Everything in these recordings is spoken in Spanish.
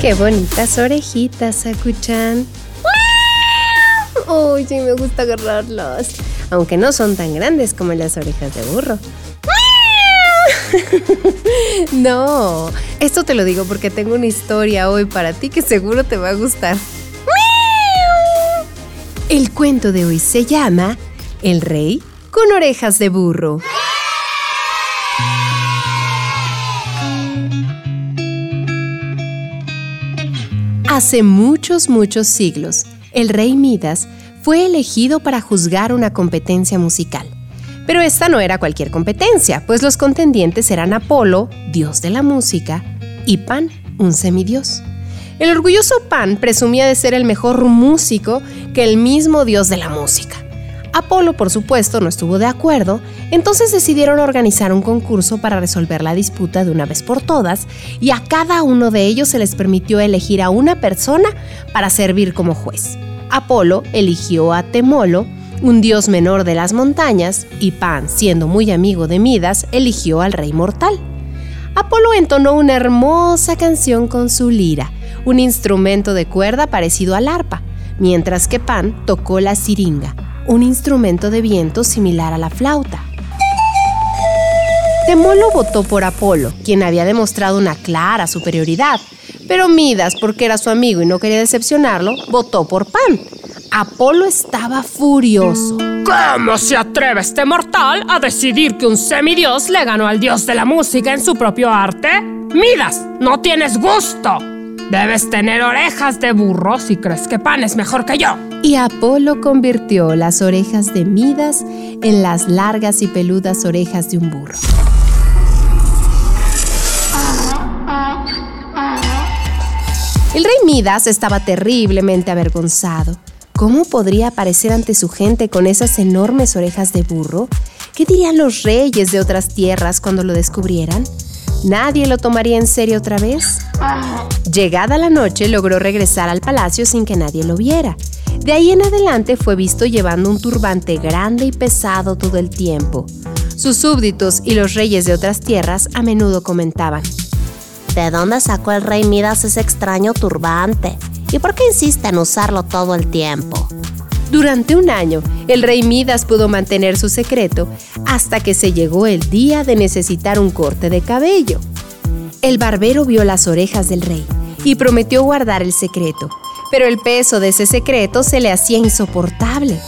Qué bonitas orejitas, Sakuchan. Uy, sí me gusta agarrarlas. Aunque no son tan grandes como las orejas de burro. no, esto te lo digo porque tengo una historia hoy para ti que seguro te va a gustar. El cuento de hoy se llama El rey con orejas de burro. Hace muchos, muchos siglos, el rey Midas fue elegido para juzgar una competencia musical. Pero esta no era cualquier competencia, pues los contendientes eran Apolo, dios de la música, y Pan, un semidios. El orgulloso Pan presumía de ser el mejor músico que el mismo dios de la música. Apolo, por supuesto, no estuvo de acuerdo, entonces decidieron organizar un concurso para resolver la disputa de una vez por todas, y a cada uno de ellos se les permitió elegir a una persona para servir como juez. Apolo eligió a Temolo, un dios menor de las montañas, y Pan, siendo muy amigo de Midas, eligió al rey mortal. Apolo entonó una hermosa canción con su lira, un instrumento de cuerda parecido al arpa, mientras que Pan tocó la siringa, un instrumento de viento similar a la flauta. Temolo votó por Apolo, quien había demostrado una clara superioridad, pero Midas, porque era su amigo y no quería decepcionarlo, votó por Pan. Apolo estaba furioso. ¿Cómo se atreve este mortal a decidir que un semidios le ganó al dios de la música en su propio arte? Midas, no tienes gusto. Debes tener orejas de burro si crees que Pan es mejor que yo. Y Apolo convirtió las orejas de Midas en las largas y peludas orejas de un burro. El rey Midas estaba terriblemente avergonzado. ¿Cómo podría aparecer ante su gente con esas enormes orejas de burro? ¿Qué dirían los reyes de otras tierras cuando lo descubrieran? ¿Nadie lo tomaría en serio otra vez? Llegada la noche logró regresar al palacio sin que nadie lo viera. De ahí en adelante fue visto llevando un turbante grande y pesado todo el tiempo. Sus súbditos y los reyes de otras tierras a menudo comentaban, ¿De dónde sacó el rey Midas ese extraño turbante? ¿Y por qué insiste en usarlo todo el tiempo? Durante un año, el rey Midas pudo mantener su secreto hasta que se llegó el día de necesitar un corte de cabello. El barbero vio las orejas del rey y prometió guardar el secreto, pero el peso de ese secreto se le hacía insoportable.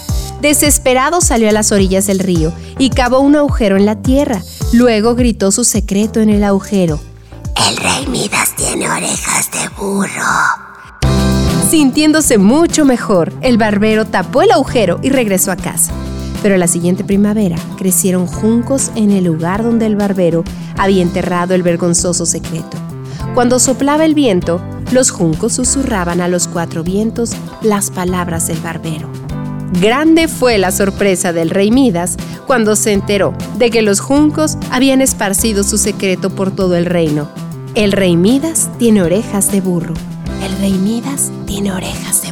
Desesperado salió a las orillas del río y cavó un agujero en la tierra. Luego gritó su secreto en el agujero. El rey Midas tiene orejas de burro. Sintiéndose mucho mejor, el barbero tapó el agujero y regresó a casa. Pero la siguiente primavera crecieron juncos en el lugar donde el barbero había enterrado el vergonzoso secreto. Cuando soplaba el viento, los juncos susurraban a los cuatro vientos las palabras del barbero. Grande fue la sorpresa del rey Midas cuando se enteró de que los juncos habían esparcido su secreto por todo el reino. El rey Midas tiene orejas de burro. El rey Midas tiene orejas de burro.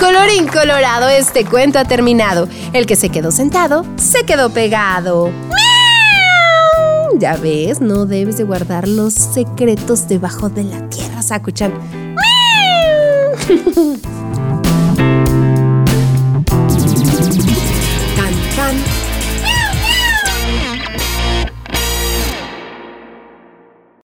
Colorín colorado, este cuento ha terminado. El que se quedó sentado, se quedó pegado. Ya ves, no debes de guardar los secretos debajo de la tierra, Sakuchan.